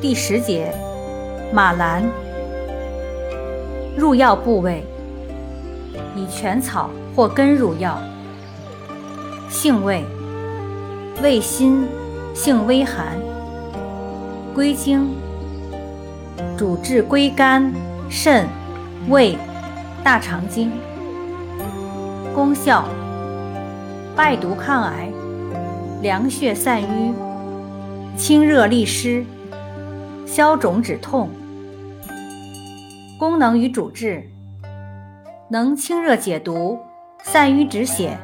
第十节，马兰，入药部位，以全草或根入药。性味，味辛，性微寒。归经，主治归肝、肾、胃、大肠经。功效，败毒抗癌，凉血散瘀，清热利湿。消肿止痛，功能与主治：能清热解毒、散瘀止血、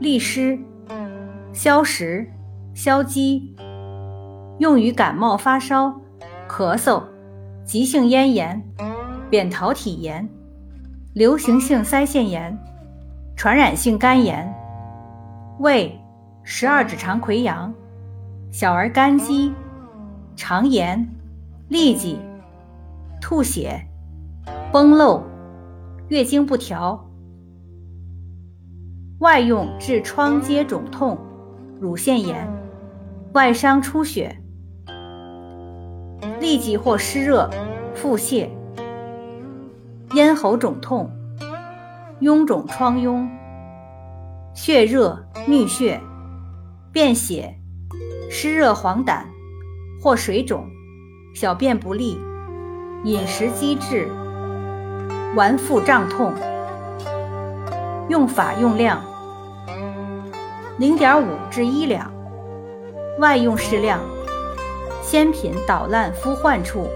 利湿、消食、消积，用于感冒发烧、咳嗽、急性咽炎、扁桃体炎、流行性腮腺炎、传染性肝炎、胃、十二指肠溃疡、小儿肝积、肠炎。痢疾、吐血、崩漏、月经不调，外用治疮疖肿痛、乳腺炎、外伤出血、痢疾或湿热、腹泻、咽喉肿痛、臃肿疮痈、血热、衄血、便血、湿热黄疸或水肿。小便不利，饮食积滞，脘腹胀痛。用法用量：零点五至一两，外用适量。鲜品捣烂敷患处。